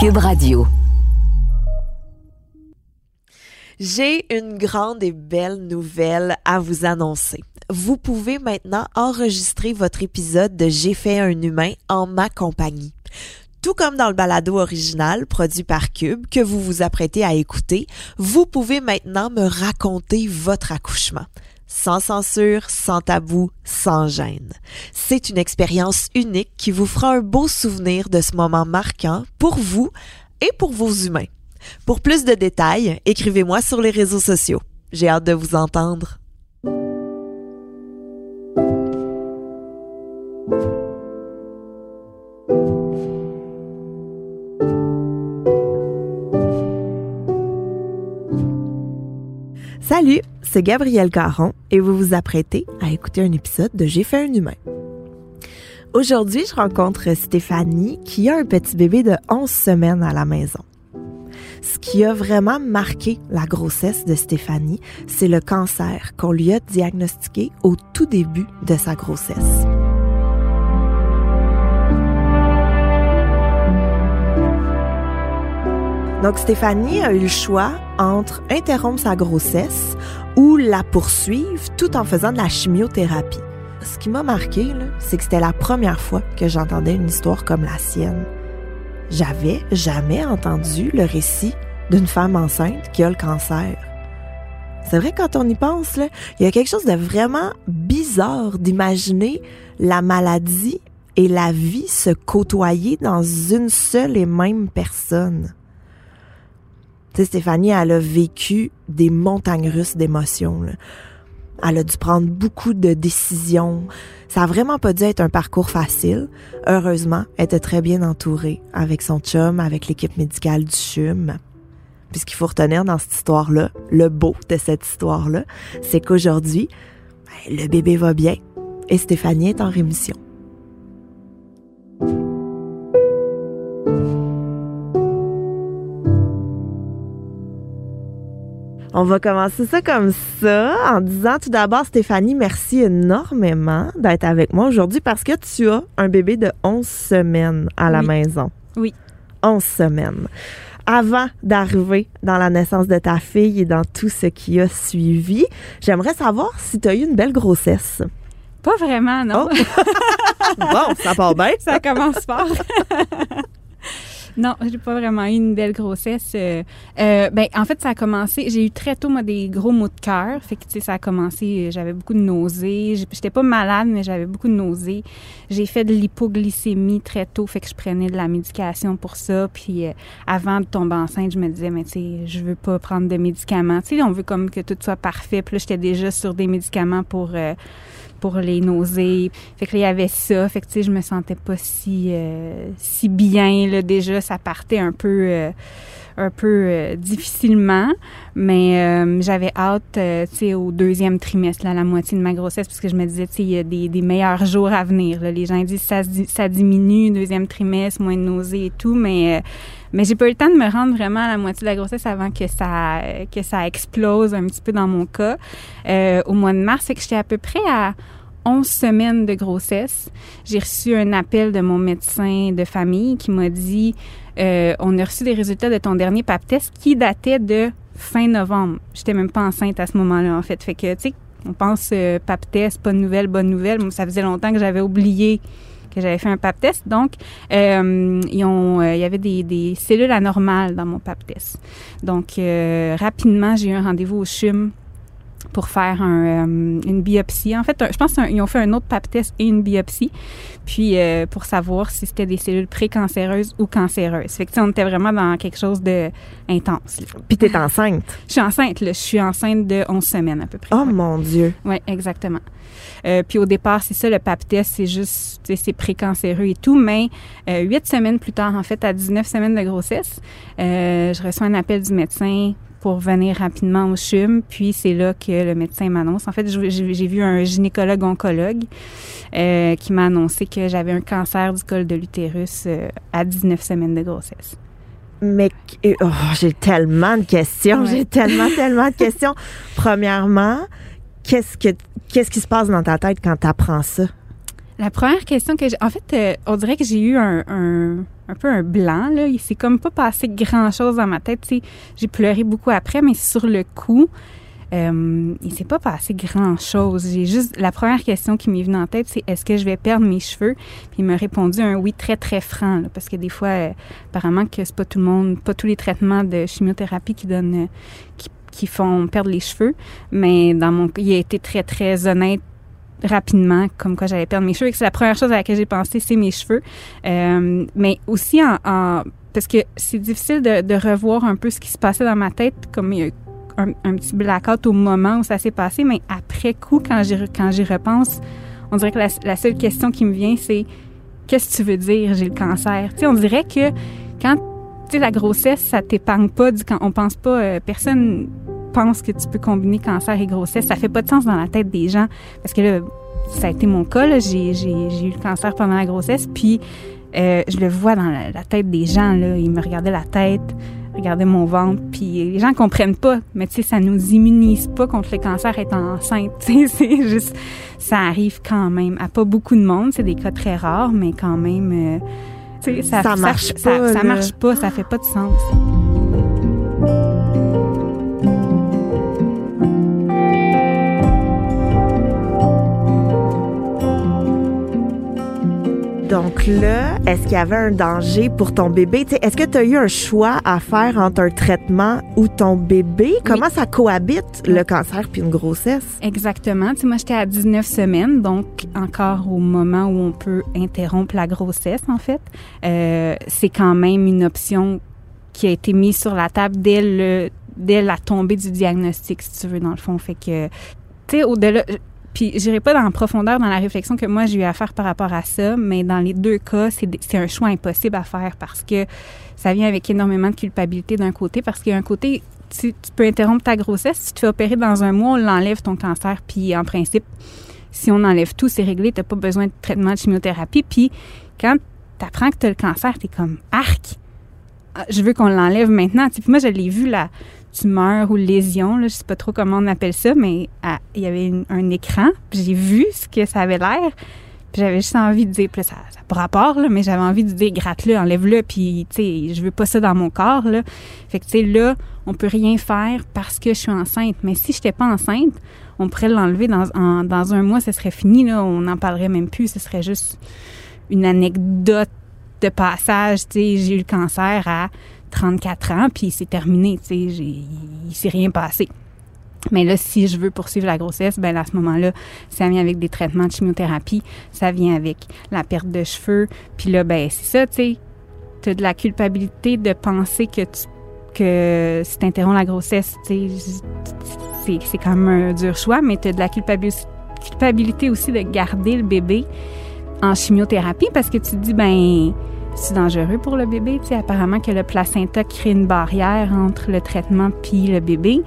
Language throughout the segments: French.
Cube Radio. J'ai une grande et belle nouvelle à vous annoncer. Vous pouvez maintenant enregistrer votre épisode de J'ai fait un humain en ma compagnie. Tout comme dans le balado original produit par Cube que vous vous apprêtez à écouter, vous pouvez maintenant me raconter votre accouchement. Sans censure, sans tabou, sans gêne. C'est une expérience unique qui vous fera un beau souvenir de ce moment marquant pour vous et pour vos humains. Pour plus de détails, écrivez-moi sur les réseaux sociaux. J'ai hâte de vous entendre. Salut, c'est Gabrielle Caron et vous vous apprêtez à écouter un épisode de J'ai fait un humain. Aujourd'hui, je rencontre Stéphanie qui a un petit bébé de 11 semaines à la maison. Ce qui a vraiment marqué la grossesse de Stéphanie, c'est le cancer qu'on lui a diagnostiqué au tout début de sa grossesse. Donc Stéphanie a eu le choix entre interrompre sa grossesse ou la poursuivre tout en faisant de la chimiothérapie. Ce qui m'a marqué, c'est que c'était la première fois que j'entendais une histoire comme la sienne. J'avais jamais entendu le récit d'une femme enceinte qui a le cancer. C'est vrai quand on y pense, là, il y a quelque chose de vraiment bizarre d'imaginer la maladie et la vie se côtoyer dans une seule et même personne. Stéphanie, elle a vécu des montagnes russes d'émotions. Elle a dû prendre beaucoup de décisions. Ça a vraiment pas dû être un parcours facile. Heureusement, elle était très bien entourée avec son chum, avec l'équipe médicale du CHUM. Puis ce qu'il faut retenir dans cette histoire-là, le beau de cette histoire-là, c'est qu'aujourd'hui, ben, le bébé va bien et Stéphanie est en rémission. On va commencer ça comme ça en disant tout d'abord, Stéphanie, merci énormément d'être avec moi aujourd'hui parce que tu as un bébé de 11 semaines à la Oui. maison. Oui. 11 semaines. Avant d'arriver dans la naissance de ta fille et dans tout ce qui a suivi, j'aimerais savoir si tu as eu une belle grossesse. Pas vraiment, non. Bon, ça part bien. ça commence fort. non, j'ai pas vraiment eu une belle grossesse. Euh, euh, ben, en fait, ça a commencé. J'ai eu très tôt, moi, des gros maux de cœur. Fait que, tu sais, ça a commencé. euh, J'avais beaucoup de nausées. J'étais pas malade, mais j'avais beaucoup de nausées. J'ai fait de l'hypoglycémie très tôt. Fait que je prenais de la médication pour ça. Puis, euh, avant de tomber enceinte, je me disais, mais tu sais, je veux pas prendre de médicaments. Tu sais, on veut comme que tout soit parfait. Puis là, j'étais déjà sur des médicaments pour. Pour les nausées. Fait que là, il y avait ça. Fait que, tu sais, je me sentais pas si, euh, si bien, là. Déjà, ça partait un peu, euh, un peu euh, difficilement. Mais euh, j'avais hâte, euh, tu sais, au deuxième trimestre, là, à la moitié de ma grossesse, parce que je me disais, tu sais, il y a des, meilleurs jours à venir. Les gens disent ça, ça diminue, deuxième trimestre, moins de nausées et tout, mais... mais j'ai pas eu le temps de me rendre vraiment à la moitié de la grossesse avant que ça que ça explose un petit peu dans mon cas au mois de mars. Fait que j'étais à peu près à 11 semaines de grossesse. J'ai reçu un appel de mon médecin de famille qui m'a dit euh, on a reçu des résultats de ton dernier pap test qui datait de fin novembre. J'étais même pas enceinte à ce moment-là en fait. Fait que tu sais on pense euh, pap test, pas de nouvelle, bonne nouvelle. Ça faisait longtemps que j'avais oublié que j'avais fait un pap test. Donc, euh, euh, il y avait des, des cellules anormales dans mon pap test. Donc, rapidement, j'ai eu un rendez-vous au CHUM pour faire un, euh, une biopsie. En fait, un- je pense qu'ils ont fait un autre pap test et une biopsie, puis euh, pour savoir si c'était des cellules précancéreuses ou cancéreuses. Fait que, on était vraiment dans quelque chose de intense. Puis t'es enceinte. Je suis enceinte, là. Je suis enceinte de 11 semaines à peu près. Oh Ouais. mon Dieu. Oui, exactement. Euh, puis au départ, c'est ça, le pap test, c'est juste, c'est précancéreux et tout, mais euh, huit semaines plus tard, en fait, à 19 semaines de grossesse, euh, je reçois un appel du médecin pour venir rapidement au CHUM, puis c'est là que le médecin m'annonce. En fait, j'ai vu un gynécologue-oncologue euh, qui m'a annoncé que j'avais un cancer du col de l'utérus euh, à 19 semaines de grossesse. Mais oh, j'ai tellement de questions, Ouais. j'ai tellement, tellement de questions. Premièrement, qu'est-ce que qu'est-ce qui se passe dans ta tête quand tu apprends ça? La première question que j'ai... En fait, euh, on dirait que j'ai eu un, un, un, peu un blanc, là. Il s'est comme pas passé grand-chose dans ma tête. J'ai pleuré beaucoup après, mais sur le coup, euh, il s'est pas passé grand-chose. J'ai juste... La première question qui m'est venue en tête, c'est est-ce que je vais perdre mes cheveux? Puis il m'a répondu un oui très, très franc, là, parce que des fois, euh, apparemment que c'est pas tout le monde, pas tous les traitements de chimiothérapie qui donnent... Euh, qui, qui font perdre les cheveux, mais dans mon il a été très, très honnête rapidement comme quoi j'allais perdre mes cheveux c'est la première chose à laquelle j'ai pensé, c'est mes cheveux. Euh, mais aussi en, en parce que c'est difficile de, de, revoir un peu ce qui se passait dans ma tête, comme il y a un, un petit blackout au moment où ça s'est passé, mais après coup, quand j'y quand j'y repense, on dirait que la, seule question qui me vient, c'est qu'est-ce que tu veux dire, j'ai le cancer? Tu sais, on dirait que quand tu sais la grossesse, ça t'épargne pas, quand on pense pas, euh, personne pense que tu peux combiner cancer et grossesse. Ça fait pas de sens dans la tête des gens parce que là, ça a été mon cas. J'ai, j'ai, j'ai eu le cancer pendant la grossesse, puis euh, je le vois dans la, la, tête des gens. Là. Ils me regardaient la tête, regardaient mon ventre, puis les gens comprennent pas. Mais tu sais, ça nous immunise pas contre le cancer étant enceinte. c'est juste, ça arrive quand même à pas beaucoup de monde. C'est des cas très rares, mais quand même, euh, ça, ça marche ça, pas. Ça, ça marche pas. Ça fait pas de sens. Donc là, est-ce qu'il y avait un danger pour ton bébé? Est-ce que tu as eu un choix à faire entre un traitement ou ton bébé? Comment oui. ça cohabite, le cancer puis une grossesse? Exactement. moi, j'étais à 19 semaines, donc encore au moment où on peut interrompre la grossesse, en fait. Euh, c'est quand même une option qui a été mise sur la table dès, le, dès la tombée du diagnostic, si tu veux, dans le fond. Fait que, tu sais, au-delà puis j'irai pas la profondeur dans la réflexion que moi j'ai eu à faire par rapport à ça, mais dans les deux cas, c'est un choix impossible à faire parce que ça vient avec énormément de culpabilité d'un côté, parce qu'il y a un côté, tu, tu, peux interrompre ta grossesse, si tu te fais opérer dans un mois, on l'enlève ton cancer, puis en principe, si on enlève tout, c'est réglé, t'as pas besoin de traitement de chimiothérapie, puis quand t'apprends que t'as le cancer, t'es comme arc, je veux qu'on l'enlève maintenant. Puis moi, je l'ai vu là tumeur ou lésion, là, je sais pas trop comment on appelle ça, mais il y avait un écran, j'ai vu ce que ça avait l'air, puis j'avais juste envie de dire, puis ça n'a pas là, mais j'avais envie de dire, gratte-le, enlève-le, puis, tu sais, je veux pas ça dans mon corps, là. Fait que, tu sais, là, on peut rien faire parce que je suis enceinte, mais si je n'étais pas enceinte, on pourrait l'enlever dans, en, dans un mois, ce serait fini, là, on n'en parlerait même plus, ce serait juste une anecdote de passage, tu sais, j'ai eu le cancer à 34 ans, puis c'est terminé, tu sais, il s'est rien passé. Mais là, si je veux poursuivre la grossesse, ben à ce moment-là, ça vient avec des traitements de chimiothérapie, ça vient avec la perte de cheveux, puis là, ben c'est ça, tu sais, tu as de la culpabilité de penser que tu que si t'interromps la grossesse, tu sais, c'est quand même un dur choix, mais tu as de la culpabilité, culpabilité aussi de garder le bébé en chimiothérapie parce que tu te dis, ben c'est dangereux pour le bébé. Apparemment que le placenta crée une barrière entre le traitement puis le bébé.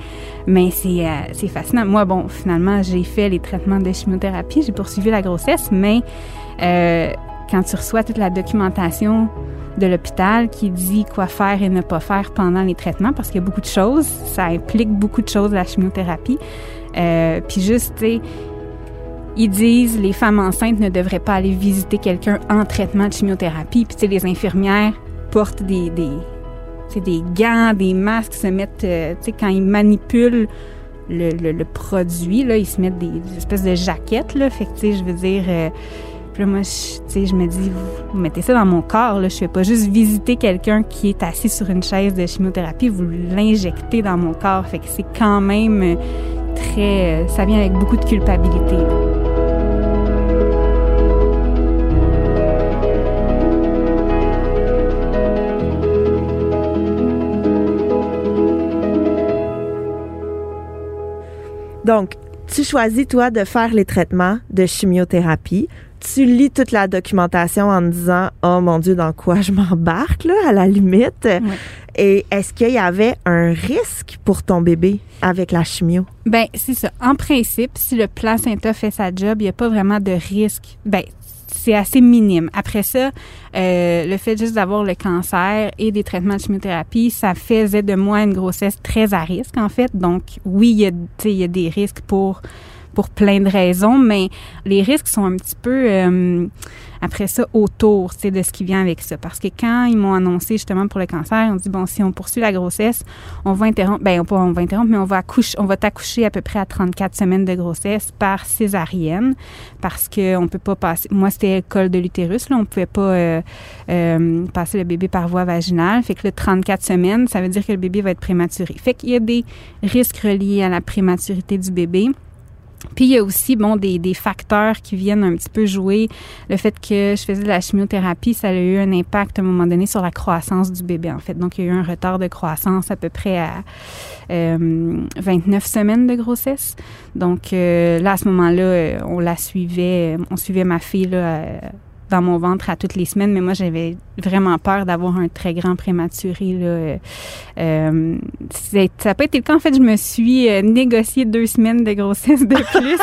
Mais c'est, euh, fascinant. Moi, bon, finalement, j'ai fait les traitements de chimiothérapie, j'ai poursuivi la grossesse, mais euh, quand tu reçois toute la documentation de l'hôpital qui dit quoi faire et ne pas faire pendant les traitements, parce qu'il y a beaucoup de choses, ça implique beaucoup de choses la chimiothérapie. Euh, puis juste, tu sais, ils disent les femmes enceintes ne devraient pas aller visiter quelqu'un en traitement de chimiothérapie. Puis, les infirmières portent des, des, des gants, des masques, se mettent, euh, tu sais, quand ils manipulent le, produit, là, ils se mettent des, espèces de jaquettes, là. Fait que, je veux dire, euh, puis là, moi, sais, je me dis, vous, mettez ça dans mon corps, là. Je fais pas juste visiter quelqu'un qui est assis sur une chaise de chimiothérapie, vous l'injectez dans mon corps. Fait que c'est quand même très, ça vient avec beaucoup de culpabilité. Donc, tu choisis, toi, de faire les traitements de chimiothérapie. Tu lis toute la documentation en disant, oh mon Dieu, dans quoi je m'embarque, là, à la limite? Et est-ce qu'il y avait un risque pour ton bébé avec la chimio? Ben, c'est ça. En principe, si le placenta fait sa job, il n'y a pas vraiment de risque. Ben, c'est assez minime. Après ça, euh, le fait juste d'avoir le cancer et des traitements de chimiothérapie, ça faisait de moi une grossesse très à risque, en fait. Donc, oui, il y a, il y a des risques pour pour plein de raisons, mais les risques sont un petit peu euh, après ça autour de ce qui vient avec ça. Parce que quand ils m'ont annoncé justement pour le cancer, on dit bon, si on poursuit la grossesse, on va interrompre, ben on, on va interrompre, mais on va accoucher, on va t'accoucher à peu près à 34 semaines de grossesse par césarienne parce que on peut pas passer. Moi, c'était le col de l'utérus, là, on pouvait pas euh, euh, passer le bébé par voie vaginale. Fait que le 34 semaines, ça veut dire que le bébé va être prématuré. Fait qu'il y a des risques reliés à la prématurité du bébé. Puis il y a aussi bon des, des, facteurs qui viennent un petit peu jouer. Le fait que je faisais de la chimiothérapie, ça a eu un impact à un moment donné sur la croissance du bébé en fait. Donc il y a eu un retard de croissance à peu près à euh, 29 semaines de grossesse. Donc euh, là à ce moment-là, euh, on la suivait, on suivait ma fille là dans mon ventre à toutes les semaines, mais moi, j'avais vraiment peur d'avoir un très grand prématuré. Là. Euh, ça n'a pas été le cas. En fait, je me suis euh, négocié deux semaines de grossesse de plus.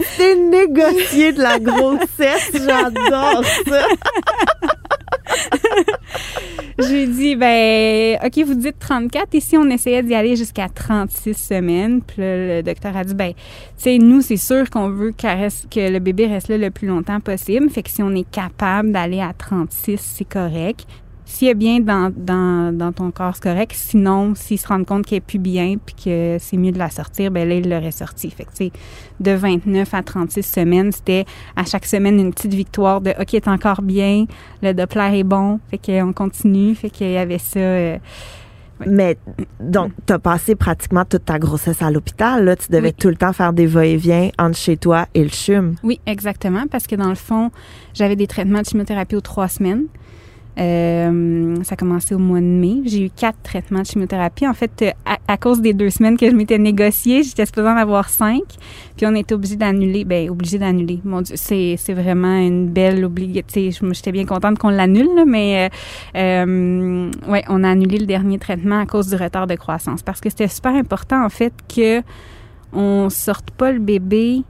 C'est négocier de la grossesse, j'adore ça. J'ai dit, ben, OK, vous dites 34. Ici, on essayait d'y aller jusqu'à 36 semaines. Puis le docteur a dit, ben, tu sais, nous, c'est sûr qu'on veut que le bébé reste là le plus longtemps possible. Fait que si on est capable d'aller à 36, c'est correct. S'il est bien dans, dans, dans ton corps, c'est correct. Sinon, s'il se rend compte qu'il est plus bien puis que c'est mieux de la sortir, ben là, il l'aurait sorti. Fait que, de 29 à 36 semaines, c'était à chaque semaine une petite victoire de OK, est encore bien, le Doppler est bon, fait qu'on continue. Fait qu'il y avait ça. Euh, Mais donc, tu as passé pratiquement toute ta grossesse à l'hôpital. Là, tu devais tout le temps faire des va-et-vient entre chez toi et le CHUM. Oui, exactement, parce que dans le fond, j'avais des traitements de chimiothérapie aux trois semaines. Euh, ça a commencé au mois de mai. J'ai eu quatre traitements de chimiothérapie. En fait, euh, à, cause des deux semaines que je m'étais négociée, j'étais supposée en avoir cinq. Puis on était obligé d'annuler. Ben, obligé d'annuler. Mon Dieu, c'est, c'est vraiment une belle obligation. J'étais bien contente qu'on l'annule, mais euh, euh, ouais, on a annulé le dernier traitement à cause du retard de croissance. Parce que c'était super important, en fait, que on sorte pas le bébé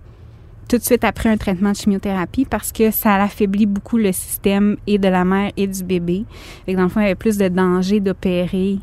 tout de suite après un traitement de chimiothérapie parce que ça affaiblit beaucoup le système et de la mère et du bébé. Et dans le fond, il y avait plus de danger d'opérer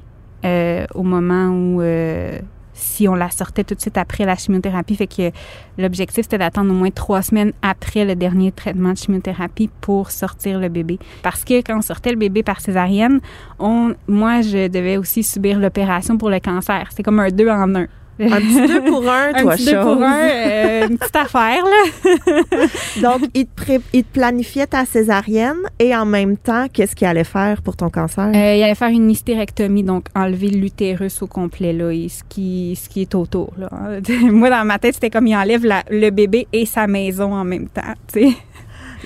euh, au moment où euh, si on la sortait tout de suite après la chimiothérapie. Fait que l'objectif, c'était d'attendre au moins trois semaines après le dernier traitement de chimiothérapie pour sortir le bébé. Parce que quand on sortait le bébé par césarienne, on, moi, je devais aussi subir l'opération pour le cancer. C'est comme un deux en un. Un petit deux pour un, toi, Un petit deux pour un, euh, une petite affaire, là. Donc, il te, pré il te planifiait ta césarienne et en même temps, qu'est-ce qu'il allait faire pour ton cancer? Euh, il allait faire une hystérectomie, donc enlever l'utérus au complet, là, et ce qui, ce qui est autour, là. Moi, dans ma tête, c'était comme il enlève la, le bébé et sa maison en même temps, tu sais.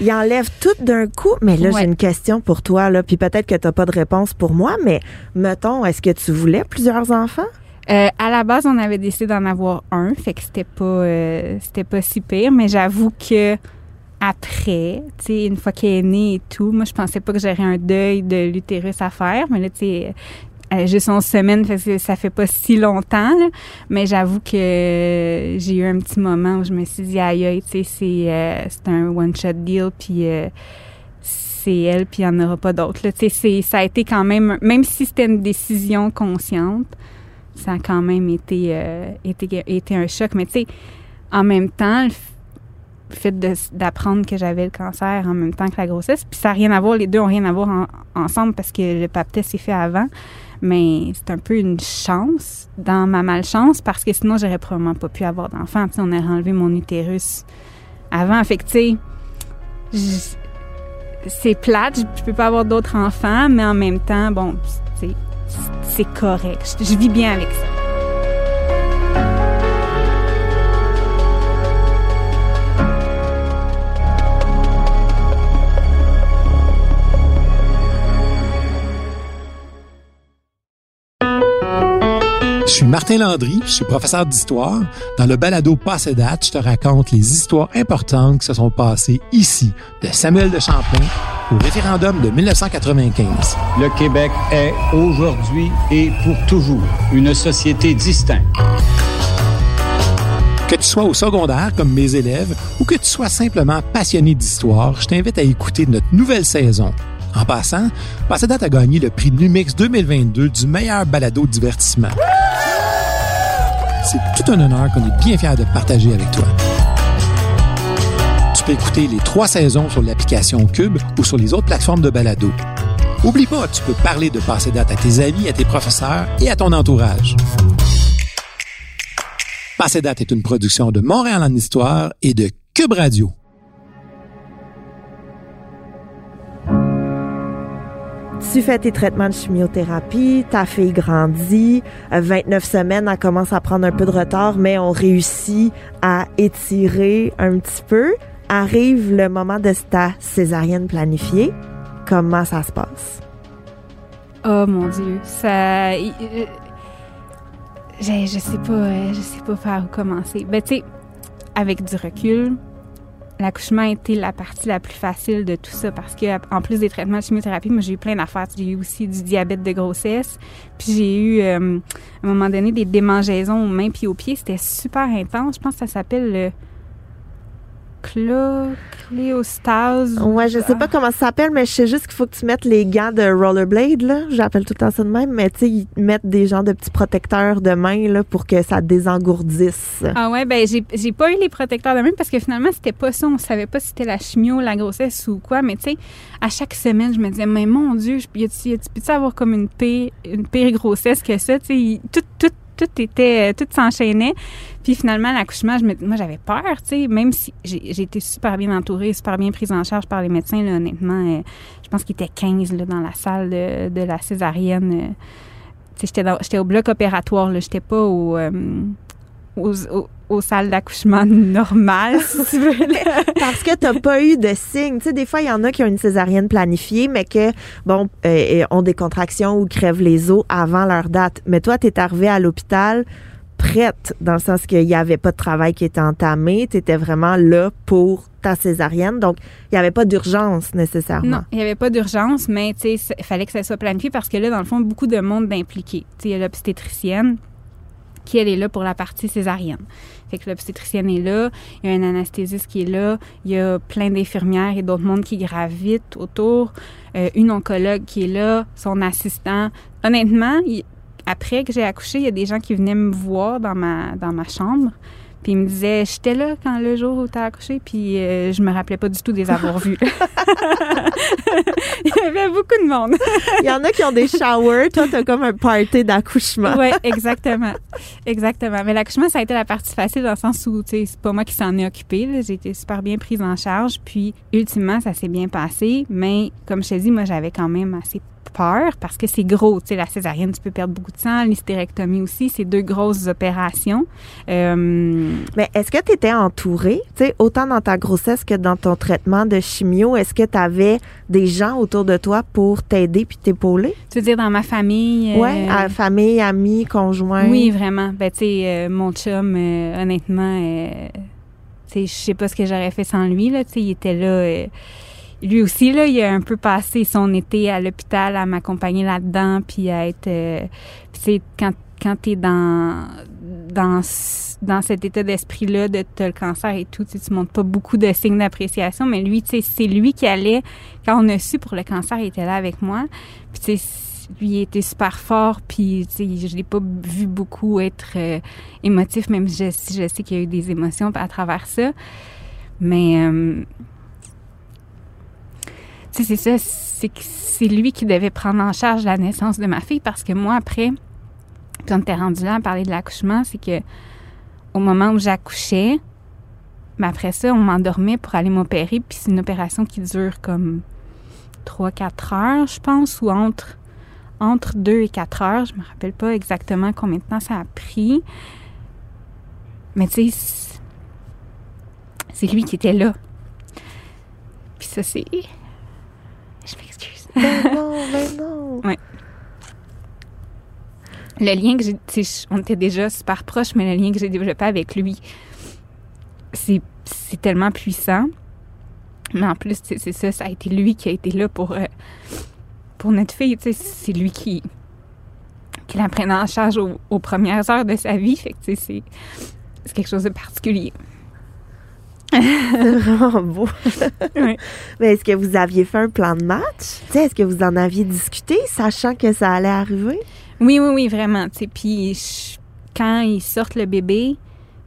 Il enlève tout d'un coup, mais là, Ouais. j'ai une question pour toi, là, puis peut-être que tu pas de réponse pour moi, mais mettons, est-ce que tu voulais plusieurs enfants? Euh, à la base, on avait décidé d'en avoir un, fait que c'était pas euh, c'était pas si pire, mais j'avoue que après, tu sais, une fois qu'il est né et tout, moi je pensais pas que j'aurais un deuil de l'utérus à faire, mais là tu sais euh, juste 11 semaines, fait que ça fait pas si longtemps, là. mais j'avoue que j'ai eu un petit moment où je me suis dit aïe aïe, tu sais, c'est euh, c'est un one shot deal puis euh, c'est elle puis il y en aura pas d'autres. là. C'est- ça a été quand même même si c'était une décision consciente, ça a quand même été, euh, été, été un choc. Mais tu sais, en même temps, le fait d'apprendre que j'avais le cancer en même temps que la grossesse, puis ça n'a rien à voir, les deux ont rien à voir en- ensemble parce que le pap s'est fait avant. Mais c'est un peu une chance dans ma malchance parce que sinon, j'aurais probablement pas pu avoir d'enfant. Tu on aurait enlevé mon utérus avant. Fait que, tu sais, c'est plate, je peux pas avoir d'autres enfants, mais en même temps, bon, tu sais, c'est correct. Je, vis bien avec ça. Suis Martin Landry, je suis professeur d'histoire. Dans le balado Passé date, je te raconte les histoires importantes qui se sont passées ici, de Samuel de Champlain au référendum de 1995. Le Québec est aujourd'hui et pour toujours une société distincte. Que tu sois au secondaire comme mes élèves ou que tu sois simplement passionné d'histoire, je t'invite à écouter notre nouvelle saison. En passant, Passé date a gagné le prix Numix 2022 du meilleur balado divertissement. C'est tout un honneur qu'on est bien fiers de partager avec toi. Tu peux écouter les trois saisons sur l'application Cube ou sur les autres plateformes de balado. Oublie pas, tu peux parler de passer date à tes amis, à tes professeurs et à ton entourage. Passer date est une production de Montréal en Histoire et de Cube Radio. Tu fais tes traitements de chimiothérapie, ta fille grandit, 29 semaines, elle commence à prendre un peu de retard, mais on réussit à étirer un petit peu. Arrive le moment de ta césarienne planifiée. Comment ça se passe? Oh mon Dieu, ça. Je, je sais pas, je sais pas par où commencer. Ben, tu sais, avec du recul, l'accouchement a été la partie la plus facile de tout ça parce que en plus des traitements de chimiothérapie, moi j'ai eu plein d'affaires. J'ai eu aussi du diabète de grossesse, puis j'ai eu euh, à un moment donné des démangeaisons aux mains puis aux pieds. C'était super intense. Je pense que ça s'appelle le cléostase. Ouais, je sais pas comment ça s'appelle, mais je sais juste qu'il faut que tu mettes les gants de rollerblade, là. J'appelle tout le temps ça de même, mais tu sais, ils mettent des genres de petits protecteurs de main, là, pour que ça désengourdisse. Ah ouais, ben, j'ai pas eu les protecteurs de main parce que finalement, c'était pas ça. On savait pas si c'était la chimio, la grossesse ou quoi, mais tu sais, à chaque semaine, je me disais, mais mon Dieu, y a-tu peux avoir comme une pire, une pire grossesse que ça? Tu sais, tout, tout tout était, tout s'enchaînait. Puis finalement, l'accouchement, moi, j'avais peur, tu sais, même si j'ai été super bien entourée, super bien prise en charge par les médecins, là, honnêtement. Euh, je pense qu'il était 15 là, dans la salle de, la césarienne. Euh, tu sais, j'étais au bloc opératoire, là, j'étais pas au, euh, aux, salles d'accouchement normales, si tu veux. Parce que tu n'as pas eu de signes. Tu sais, des fois, il y en a qui ont une césarienne planifiée, mais que, bon, euh, ont des contractions ou crèvent les os avant leur date. Mais toi, tu es arrivée à l'hôpital prête, dans le sens qu'il n'y avait pas de travail qui était entamé. Tu étais vraiment là pour ta césarienne. Donc, il n'y avait pas d'urgence nécessairement. Non, il n'y avait pas d'urgence, mais il fallait que ça soit planifié parce que là, dans le fond, beaucoup de monde d'impliqué. Tu sais, il y a l'obstétricienne, qui elle est là pour la partie césarienne. Fait que l'obstétricienne est là, il y a un anesthésiste qui est là, il y a plein d'infirmières et d'autres mondes qui gravitent autour, euh, une oncologue qui est là, son assistant. Honnêtement, après que j'ai accouché, il y a des gens qui venaient me voir dans ma dans ma chambre. Puis il me disait, j'étais là quand le jour où tu as accouché, puis euh, je me rappelais pas du tout des avoir vus. il y avait beaucoup de monde. il y en a qui ont des showers. Toi, tu as comme un party d'accouchement. oui, exactement. Exactement. Mais l'accouchement, ça a été la partie facile dans le sens où, tu sais, c'est pas moi qui s'en ai occupé. J'ai été super bien prise en charge. Puis, ultimement, ça s'est bien passé. Mais, comme je te dis, moi, j'avais quand même assez peur parce que c'est gros. Tu sais, la césarienne, tu peux perdre beaucoup de sang. L'hystérectomie aussi, c'est deux grosses opérations. Euh, Mais est-ce que tu étais entourée, tu sais, autant dans ta grossesse que dans ton traitement de chimio? Est-ce que tu avais des gens autour de toi pour t'aider puis t'épauler? Tu veux dire dans ma famille? Euh... Oui, famille, amis, conjoints? Oui, vraiment. Ben, tu sais, euh, mon chum, honnêtement, tu sais, je sais pas ce que j'aurais fait sans lui, là. Tu sais, il était là lui aussi, là, il a un peu passé son été à l'hôpital à m'accompagner là-dedans, puis à être... Euh, c'est quand, quand tu es dans, dans, dans cet état d'esprit-là de te le cancer et tout, tu montres pas beaucoup de signes d'appréciation, mais lui, tu c'est lui qui allait, quand on a su pour le cancer, il était là avec moi. Puis, tu sais, lui il était super fort, puis tu je l'ai pas vu beaucoup être euh, émotif, même si je, je sais qu'il y a eu des émotions à travers ça. Mais... Euh, c'est ça, c'est c'est lui qui devait prendre en charge la naissance de ma fille parce que moi, après, quand t'es rendu là à parler de l'accouchement, c'est que au moment où j'accouchais, mais après ça, on m'endormait pour aller m'opérer, puis c'est une opération qui dure comme 3-4 heures, je pense, ou entre, entre 2 et 4 heures. Je me rappelle pas exactement combien de temps ça a pris. Mais tu sais, c'est lui qui était là. Puis ça, c'est Ben non, ben non. Ouais. Le lien que j'ai, on était déjà super proches, mais le lien que j'ai développé avec lui, c'est, tellement puissant. Mais en plus, c'est ça, ça a été lui qui a été là pour, euh, pour notre fille. C'est lui qui, qui la prenait en charge aux, premières heures de sa vie. Fait que c'est quelque chose de particulier. C'est vraiment beau. Mais est-ce que vous aviez fait un plan de match? Est-ce que vous en aviez discuté, sachant que ça allait arriver? Oui, oui, oui, vraiment. Puis quand ils sortent le bébé,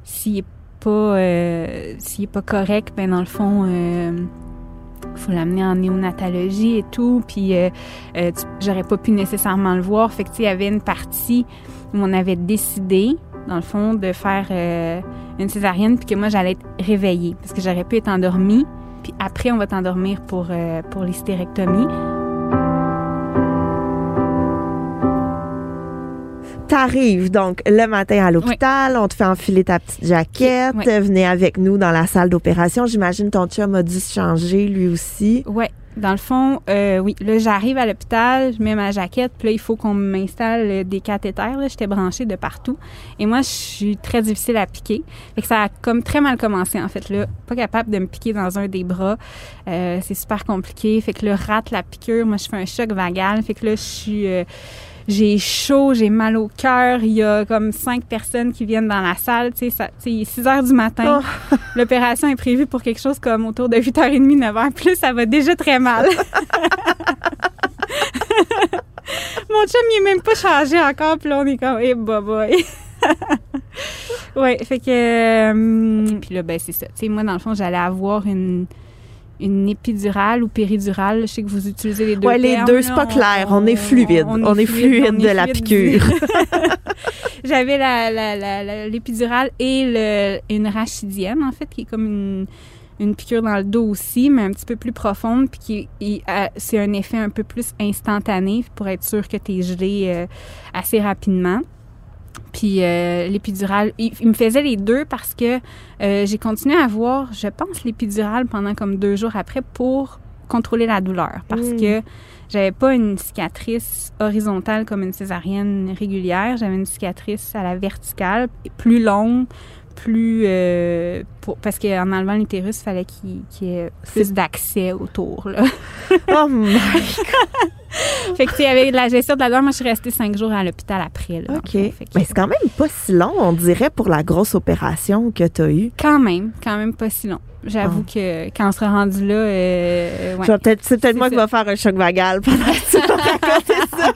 s'il est pas, euh, s'il est pas correct, ben dans le fond, euh, faut l'amener en néonatologie et tout. Puis euh, euh, j'aurais pas pu nécessairement le voir. Fait que il y avait une partie où on avait décidé, dans le fond, de faire euh, une césarienne, puis que moi j'allais être réveillée parce que j'aurais pu être endormie. Puis après, on va t'endormir pour euh, pour l'hystérectomie. T'arrives donc le matin à l'hôpital, on te fait enfiler ta petite jaquette, Oui. venez avec nous dans la salle d'opération. J'imagine ton chum a dû se changer lui aussi. Ouais. Dans le fond, euh, oui. Là, j'arrive à l'hôpital, je mets ma jaquette, puis là, il faut qu'on m'installe euh, des cathéters. Là, j'étais branchée de partout. Et moi, je suis très difficile à piquer. Fait que ça a comme très mal commencé, en fait. Là, pas capable de me piquer dans un des bras. Euh, c'est super compliqué. Fait que là, rate la piqûre. Moi, je fais un choc vagal. Fait que là, je suis... euh, j'ai chaud, j'ai mal au cœur. Il y a comme cinq personnes qui viennent dans la salle. Tu sais, il est 6 heures du matin. L'opération est prévue pour quelque chose comme autour de 8h30, 9h. Puis là, ça va déjà très mal. Mon chum, il est même pas changé encore. Puis là, on est comme, eh, bah, boy. ouais, fait que. euh, puis là, ben, c'est ça. Tu sais, moi, dans le fond, j'allais avoir une. Une épidurale ou péridurale, je sais que vous utilisez les deux. Ouais, les deux, c'est pas clair. On est fluide. On est fluide de la piqûre. J'avais la, l'épidurale et le, une rachidienne, en fait, qui est comme une, une piqûre dans le dos aussi, mais un petit peu plus profonde, puis qui euh, c'est un effet un peu plus instantané pour être sûr que tu es gelé euh, assez rapidement. Puis euh, l'épidurale, il, il me faisait les deux parce que euh, j'ai continué à avoir, je pense, l'épidurale pendant comme deux jours après pour contrôler la douleur. Parce Mm. que j'avais pas une cicatrice horizontale comme une césarienne régulière. J'avais une cicatrice à la verticale, plus longue, plus... euh, pour- parce qu'en enlevant l'utérus, il fallait qu'il y ait plus d'accès autour. Là. Oh my fait que, avec la gestion de la douleur, moi, je suis restée cinq jours à l'hôpital après. Là, OK. fond. Fait que- Mais c'est quand même pas si long, on dirait, pour la grosse opération que tu as eue. Quand même, quand même pas si long. J'avoue que quand on sera rendu là, euh, ouais. Vais peut-être, c'est peut-être moi qui ça. va faire un choc vagal pendant que tu vas raconter ça.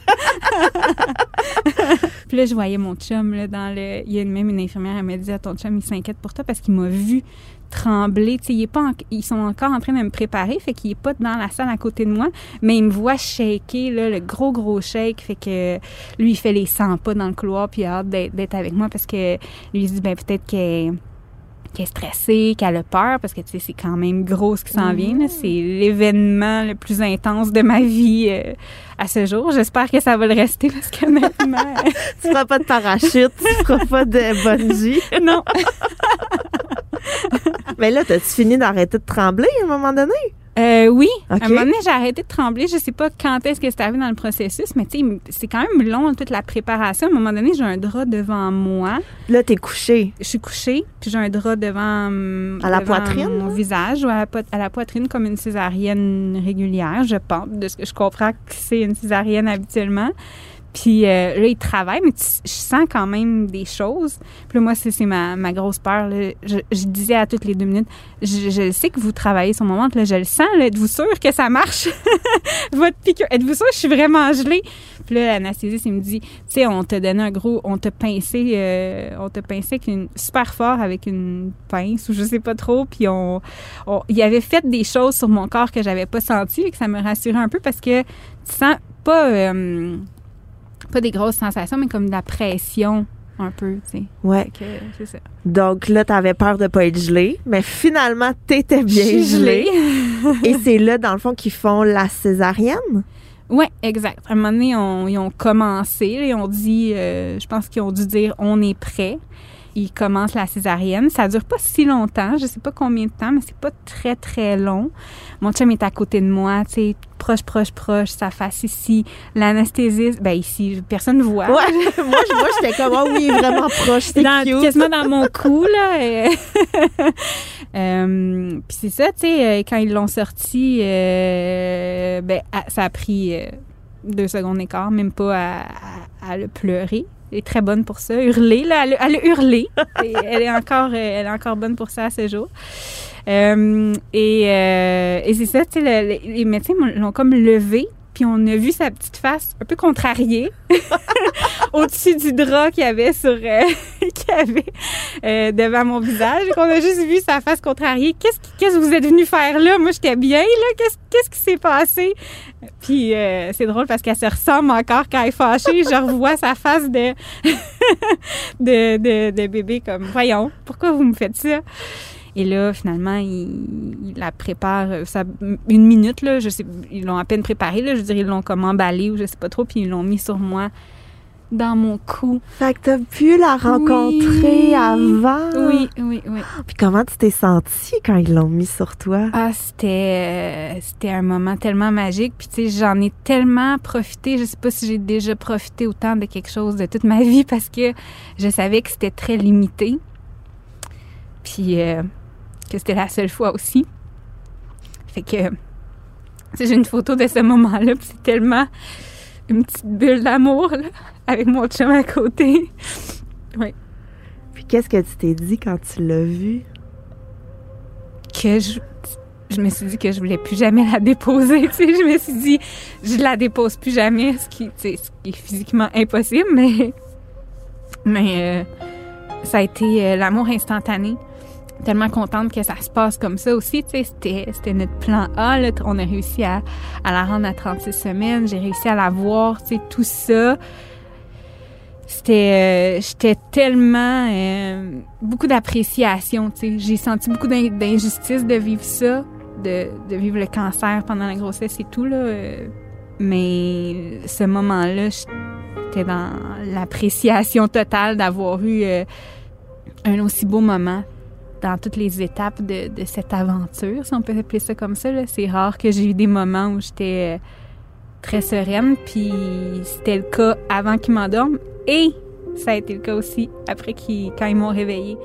Puis là, je voyais mon chum là, dans le. Il y a même une infirmière, elle m'a dit à ton chum, il s'inquiète pour toi parce qu'il m'a vu trembler. Tu sais, pas Ils sont encore en train de me préparer, fait qu'il est pas dans la salle à côté de moi, mais il me voit shaker, là, le gros, gros shake. Fait que lui, il fait les 100 pas dans le couloir, puis il a hâte d'être avec moi parce que lui, il dit, ben peut-être qu'elle qu'elle est stressée, qu'elle a peur, parce que tu sais, c'est quand même gros ce qui s'en vient. C'est l'événement le plus intense de ma vie euh, à ce jour. J'espère que ça va le rester parce que maintenant, Tu feras pas de parachute, tu feras pas de bungee. non. Mais là, t'as-tu fini d'arrêter de trembler à un moment donné? Euh, oui. À un moment donné, j'ai arrêté de trembler. Je sais pas quand est-ce que c'est arrivé dans le processus, mais tu sais, c'est quand même long toute la préparation. À un moment donné, j'ai un drap devant moi. Là, t'es couché. Je suis couchée, puis j'ai un drap devant hum, À la devant poitrine, mon là? visage ou à la, à la poitrine comme une césarienne régulière, je pense, de ce que je comprends que c'est une césarienne habituellement. Puis euh, là, il travaille, mais tu- je sens quand même des choses. Puis là, moi, c'est ma, ma grosse peur. là. Je, je disais à toutes les deux minutes, je, je sais que vous travaillez sur mon ventre, là, je le sens. Êtes-vous sûr que ça marche? Votre piqûre. Êtes-vous sûr que je suis vraiment gelée? Puis là, l'anesthésiste, il me dit, tu sais, on t'a donné un gros, on t'a pincé, euh, on t'a pincé avec une, super fort avec une pince ou je sais pas trop. Puis on, on- il avait fait des choses sur mon corps que j'avais pas senti et que ça me rassurait un peu parce que tu sens pas, euh, pas des grosses sensations, mais comme de la pression un peu, tu sais. Ouais. C'est ça. Donc là, t'avais peur de pas être gelé, mais finalement, t'étais bien gelée. Et c'est là, dans le fond, qu'ils font la césarienne? Oui, exact. À un moment donné, on- ils ont commencé, ils ont dit, euh, je pense qu'ils ont dû dire on est prêt. Ils commencent la césarienne. Ça dure pas si longtemps, je sais pas combien de temps, mais c'est pas très très long. Mon chum est à côté de moi, tu sais, proche, proche, proche, sa face ici. L'anesthésiste, ben ici, personne ne voit. Ouais. moi, je- moi, j'étais comme, oh oui, vraiment proche, c'est quasiment dans mon cou, là. Euh, Puis c'est ça, tu sais, euh, quand ils l'ont sorti, euh, ben, ça a pris deux secondes et quart, même pas à, à- à le pleurer. Elle est très bonne pour ça, hurler, là, elle, elle a hurlé. Et elle est encore, euh, elle est encore bonne pour ça à ce jour. Euh, et euh, et c'est ça, le- les, médecins l'ont comme levé puis on a vu sa petite face un peu contrariée au-dessus du drap qu'il y avait sur euh, qu'il avait euh, devant mon visage. qu'on a juste vu sa face contrariée. Qu'est-ce que vous êtes venu faire là? Moi, j'étais bien là. Qu'est-ce qu'est-ce qui s'est passé? Puis euh, c'est drôle parce qu'elle se ressemble encore quand elle est fâchée. Je revois sa face de, de bébé comme voyons, pourquoi vous me faites ça? Et là, finalement, il, la prépare euh, ça, une minute, là, je sais, ils l'ont à peine préparé, là, je dirais, ils l'ont comme emballé ou je sais pas trop, puis ils l'ont mis sur moi dans mon cou. Fait que t'as pu la rencontrer avant? Oui, oui, oui. Puis comment tu t'es sentie quand ils l'ont mis sur toi? Ah, c'était, euh, c'était un moment tellement magique. Puis tu sais, j'en ai tellement profité. Je sais pas si j'ai déjà profité autant de quelque chose de toute ma vie parce que je savais que c'était très limité. Puis euh, que c'était la seule fois aussi. Fait que j'ai une photo de ce moment-là, puis c'est tellement une petite bulle d'amour avec mon chum à côté. oui. Puis qu'est-ce que tu t'es dit quand tu l'as vu? Que je, je me suis dit que je voulais plus jamais la déposer. Tu sais, je me suis dit, je la dépose plus jamais, ce qui, ce qui est physiquement impossible, mais, mais euh, ça a été euh, l'amour instantané tellement contente que ça se passe comme ça aussi. Tu sais, c'était, notre plan A. On a réussi à, à la rendre à 36 semaines. J'ai réussi à la voir, tu sais, tout ça. C'était, euh, j'étais tellement euh, beaucoup d'appréciation. Tu sais, j'ai senti beaucoup d'injustice de vivre ça, de, de, vivre le cancer pendant la grossesse et tout là. Euh, mais ce moment-là, j'étais dans l'appréciation totale d'avoir eu un aussi beau moment dans toutes les étapes de, cette aventure, si on peut appeler ça comme ça. C'est rare que j'ai eu des moments où j'étais euh, très sereine, puis c'était le cas avant qu'ils m'endorment, et ça a été le cas aussi après quand ils m'ont réveillée.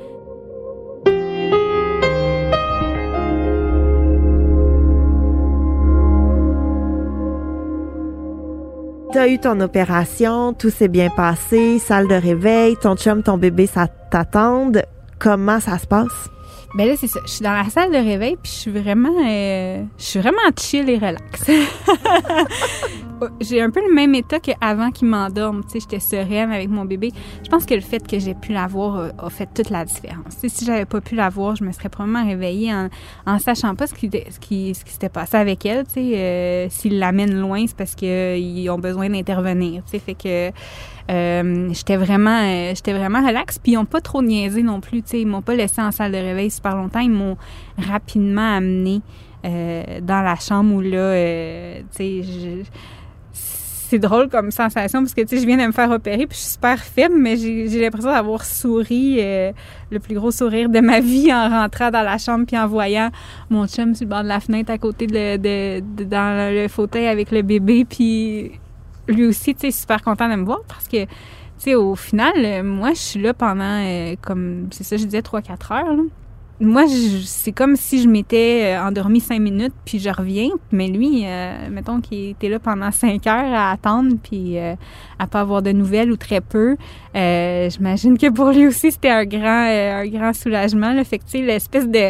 Tu as eu ton opération, tout s'est bien passé, salle de réveil, ton chum, ton bébé, ça t'attendent. Comment ça se passe? Ben là, c'est ça. Je suis dans la salle de réveil, puis je suis vraiment, euh, je suis vraiment chill et relax. j'ai un peu le même état qu'avant qu'il m'endorme. Tu sais, j'étais sereine avec mon bébé. Je pense que le fait que j'ai pu l'avoir a, a, fait toute la différence. Tu sais, si j'avais pas pu l'avoir, je me serais probablement réveillée en, en sachant pas ce qui, ce qui, ce qui s'était passé avec elle. Tu sais, euh, s'ils l'amènent loin, c'est parce qu'ils ont besoin d'intervenir. Tu sais, fait que euh, j'étais vraiment euh, j'étais vraiment relax puis ils ont pas trop niaisé non plus tu sais. Ils m'ont pas laissé en salle de réveil super longtemps. Ils m'ont rapidement amené euh, dans la chambre où là euh, tu sais c'est drôle comme sensation parce que tu sais je viens de me faire opérer puis je suis super faible mais j'ai l'impression d'avoir souri le plus gros sourire de ma vie en rentrant dans la chambre puis en voyant mon chum sur le bord de la fenêtre à côté de, de, de dans le fauteuil avec le bébé puis lui aussi, tu sais, super content de me voir parce que, tu sais, au final, euh, moi, je suis là pendant, euh, comme, c'est ça, je disais, 3-4 heures. Là. Moi, c'est comme si je m'étais euh, endormie 5 minutes, puis je reviens. Mais lui, mettons qu'il était là pendant 5 heures à attendre, puis à pas avoir de nouvelles ou très peu. J'imagine que pour lui aussi, c'était un grand, un grand soulagement. Là. Fait que, tu sais, l'espèce de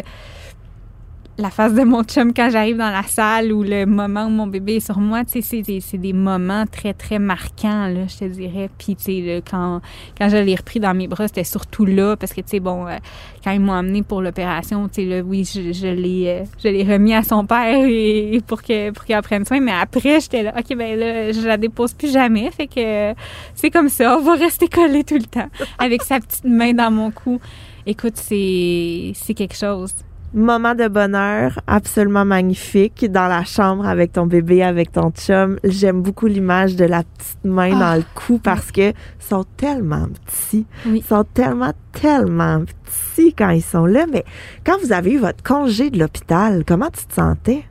la face de mon chum quand j'arrive dans la salle ou le moment où mon bébé est sur moi, c'est des moments très, très marquants, là, je te dirais. Puis, tu quand, quand je l'ai repris dans mes bras, c'était surtout là, parce que, tu sais, bon, euh, quand ils m'ont amené pour l'opération, tu sais, oui, je, euh, je l'ai remis à son père et, pour que pour qu'il en prenne soin, mais après, j'étais là, OK, ben là, je la dépose plus jamais, fait que c'est comme ça, on va rester collé tout le temps, avec sa petite main dans mon cou. Écoute, c'est quelque chose moment de bonheur absolument magnifique dans la chambre avec ton bébé, avec ton chum. J'aime beaucoup l'image de la petite main dans le cou ah. parce que sont tellement petits. Ils sont tellement, tellement petits quand ils sont là. Mais quand vous avez eu votre congé de l'hôpital, comment tu te sentais?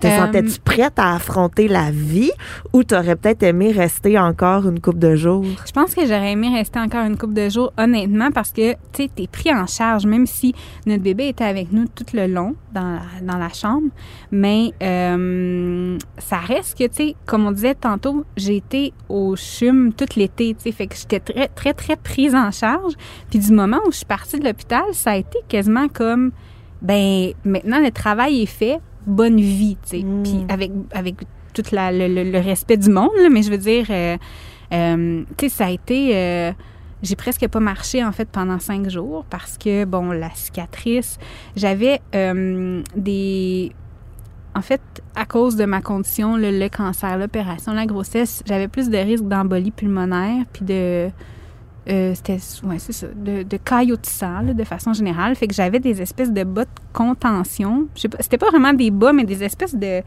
Te euh, sentais-tu prête à affronter la vie ou t'aurais peut-être aimé rester encore une coupe de jours? Je pense que j'aurais aimé rester encore une coupe de jours, honnêtement, parce que, tu sais, t'es pris en charge, même si notre bébé était avec nous tout le long dans la, dans la chambre. Mais euh, ça reste que, tu sais, comme on disait tantôt, j'ai été au CHUM tout l'été, tu sais, fait que j'étais très, très, très prise en charge. Puis du moment où je suis partie de l'hôpital, ça a été quasiment comme ben maintenant le travail est fait bonne vie, tu sais. Mm. Puis avec, avec tout la, le, le- le respect du monde, là, mais je veux dire, euh, euh, tu sais, ça a été... euh, j'ai presque pas marché, en fait, pendant cinq jours parce que, bon, la cicatrice, j'avais des... En fait, à cause de ma condition, le, le cancer, l'opération, la grossesse, j'avais plus de risques d'embolie pulmonaire puis de... euh, c'était ouais, c'est ça, de, de caillotissant, là, de façon générale. Fait que j'avais des espèces de bas de contention. Je sais pas, c'était pas vraiment des bas, mais des espèces de...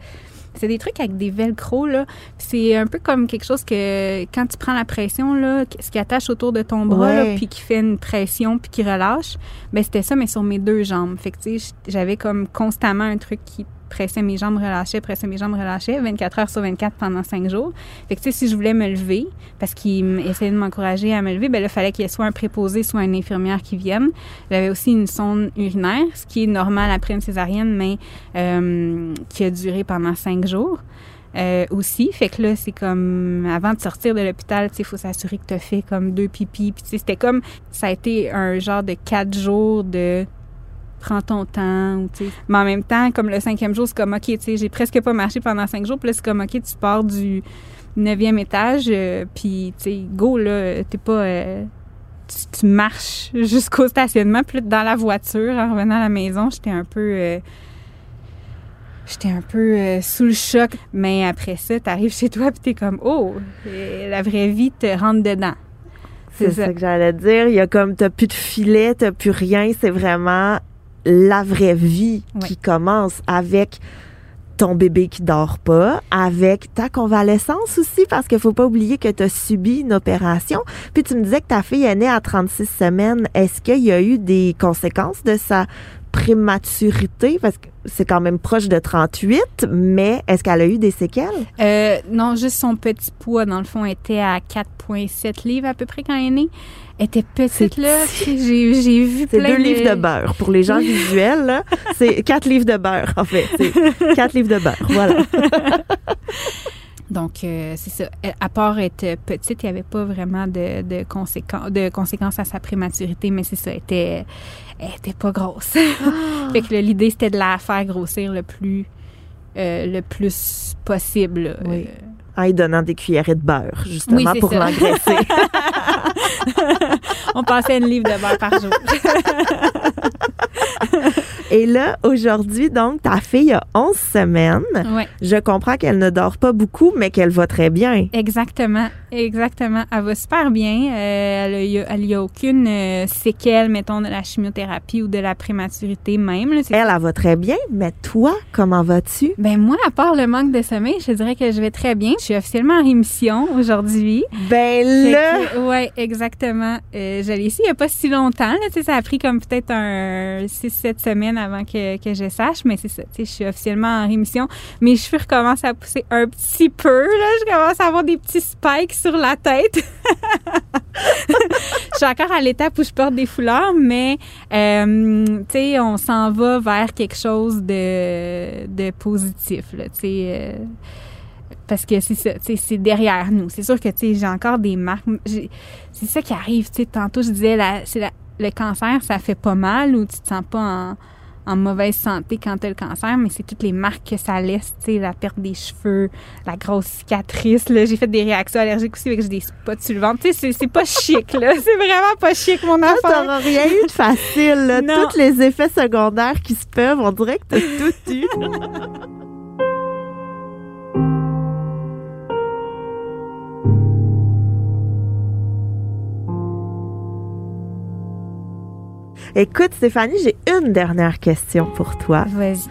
C'est des trucs avec des velcro, là. C'est un peu comme quelque chose que, quand tu prends la pression, là, ce qui attache autour de ton bras, là, puis qui fait une pression, puis qui relâche, ben c'était ça, mais sur mes deux jambes. Fait que, tu sais, j'avais comme constamment un truc qui pressait mes jambes, relâchait, pressait mes jambes, relâchait, 24 heures sur 24 pendant 5 jours. Fait que, tu sais, si je voulais me lever, parce qu'il essayait de m'encourager à me lever, ben là, il fallait qu'il y ait soit un préposé, soit une infirmière qui vienne. J'avais aussi une sonde urinaire, ce qui est normal après une césarienne, mais euh, qui a duré pendant 5 jours. Euh, aussi, fait que là, c'est comme avant de sortir de l'hôpital, tu sais, faut s'assurer que tu as fait comme deux pipis. Puis tu sais, c'était comme ça a été un genre de quatre jours de prends ton temps. Ou. Mais en même temps, comme le cinquième jour, c'est comme OK, tu sais, j'ai presque pas marché pendant cinq jours. Puis là, c'est comme OK, tu pars du neuvième étage, euh, puis tu sais, go, là, t'es pas. euh, tu, tu marches jusqu'au stationnement. Puis dans la voiture, en revenant à la maison, j'étais un peu. euh, J'étais un peu euh, sous le choc, mais après ça, t'arrives chez toi puis t'es comme oh, la vraie vie te rentre dedans. C'est ça. que j'allais dire. Il y a comme, t'as plus de filet, t'as plus rien. C'est vraiment la vraie vie qui commence avec ton bébé qui dort pas, avec ta convalescence aussi, parce qu'il faut pas oublier que tu as subi une opération. Puis tu me disais que ta fille est née à 36 semaines. Est-ce qu'il y a eu des conséquences de sa prématurité? Parce que c'est quand même proche de 38, mais est-ce qu'elle a eu des séquelles? Euh, non, juste son petit poids, dans le fond, était à 4,7 livres à peu près quand elle est née. Elle était petite, là. J'ai, j'ai vu plein deux livres de beurre. Pour les gens visuels, là, c'est quatre livres de beurre, en fait. C'est quatre livres de beurre. Voilà. Donc, euh, c'est ça. Elle- À part être petite, il n'y avait pas vraiment de, de, conséquences, de conséquences à sa prématurité, mais c'est ça, elle était, elle était pas grosse. fait que l'idée, c'était de la faire grossir le plus, euh, le plus possible. là. Oui. Euh, En y donnant des cuillerées de beurre, justement, Oui, pour l'engraisser. on passait une livre de beurre par jour. Et là, aujourd'hui, donc, ta fille a 11 semaines. ouais. Je comprends qu'elle ne dort pas beaucoup, mais qu'elle va très bien. Exactement, exactement. Elle va super bien. Euh, elle y a, a aucune euh, séquelle, mettons, de la chimiothérapie ou de la prématurité même. là. Elle, elle va très bien, mais toi, comment vas-tu? Ben moi, à part le manque de sommeil, je dirais que je vais très bien. Je suis officiellement en rémission aujourd'hui. Ben là, ouais, exactement. Euh, je l'ai su il n'y a pas si longtemps. Là, ça a pris comme peut-être un 6-7 semaines avant que, que je sache, mais c'est ça. Je suis officiellement en rémission. Mes cheveux recommencent à pousser un petit peu. Là. Je commence à avoir des petits spikes sur la tête. je suis encore à l'étape où je porte des foulards, mais euh, tu sais, on s'en va vers quelque chose de, de positif. Tu sais, euh, parce que c'est ça, c'est derrière nous. C'est sûr que tu sais, j'ai encore des marques. C'est ça qui arrive. Tu sais, tantôt je disais, le cancer, ça fait pas mal ou tu te sens pas en, en mauvaise santé quand tu as le cancer, mais c'est toutes les marques que ça laisse, tu sais, la perte des cheveux, la grosse cicatrice. Là, j'ai fait des réactions allergiques aussi avec j'ai des spots sur le ventre. Tu sais, c'est, c'est pas chic là. C'est vraiment pas chic mon affaire. t'auras rien eu de facile. là. Tous les effets secondaires qui se peuvent, on dirait que t'as tout eu. Écoute, Stéphanie, j'ai une dernière question pour toi. Vas-y.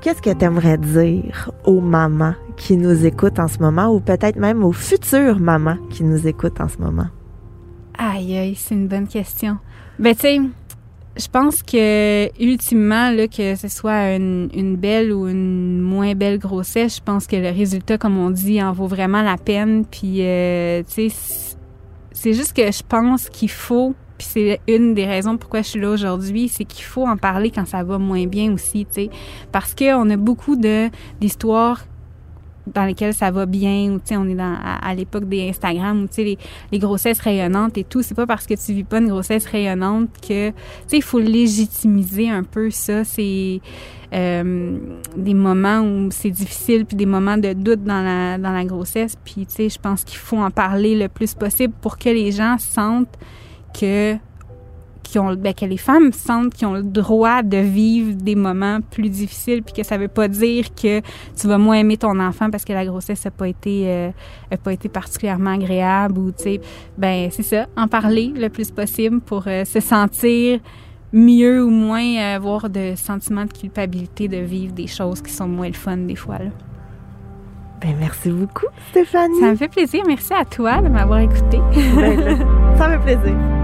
Qu'est-ce que tu aimerais dire aux mamans qui nous écoutent en ce moment ou peut-être même aux futures mamans qui nous écoutent en ce moment? Aïe, aïe, c'est une bonne question. Ben, tu sais, je pense que, ultimement, là, que ce soit une, une belle ou une moins belle grossesse, je pense que le résultat, comme on dit, en vaut vraiment la peine. Puis, euh, tu sais, c'est- c'est juste que je pense qu'il faut, c'est une des raisons pourquoi je suis là aujourd'hui, c'est qu'il faut en parler quand ça va moins bien aussi, tu sais. Parce qu'on a beaucoup d'histoires dans lesquelles ça va bien, ou tu sais, on est à, l'époque des Instagram, ou tu sais, les, les, grossesses rayonnantes et tout. C'est pas parce que tu vis pas une grossesse rayonnante que, tu sais, il faut légitimiser un peu ça. C'est euh, des moments où c'est difficile, puis des moments de doute dans la, dans la grossesse. Puis, tu sais, je pense qu'il faut en parler le plus possible pour que les gens sentent que ont, ben, que les femmes sentent qu'ils ont le droit de vivre des moments plus difficiles, puis que ça veut pas dire que tu vas moins aimer ton enfant parce que la grossesse n'a pas été euh, pas été particulièrement agréable ou tu sais, ben c'est ça, en parler le plus possible pour euh, se sentir mieux ou moins avoir de sentiment de culpabilité de vivre des choses qui sont moins le fun des fois là. Ben, merci beaucoup, Stéphanie. Ça me fait plaisir. Merci à toi de m'avoir écouté. Ben, ça me fait plaisir.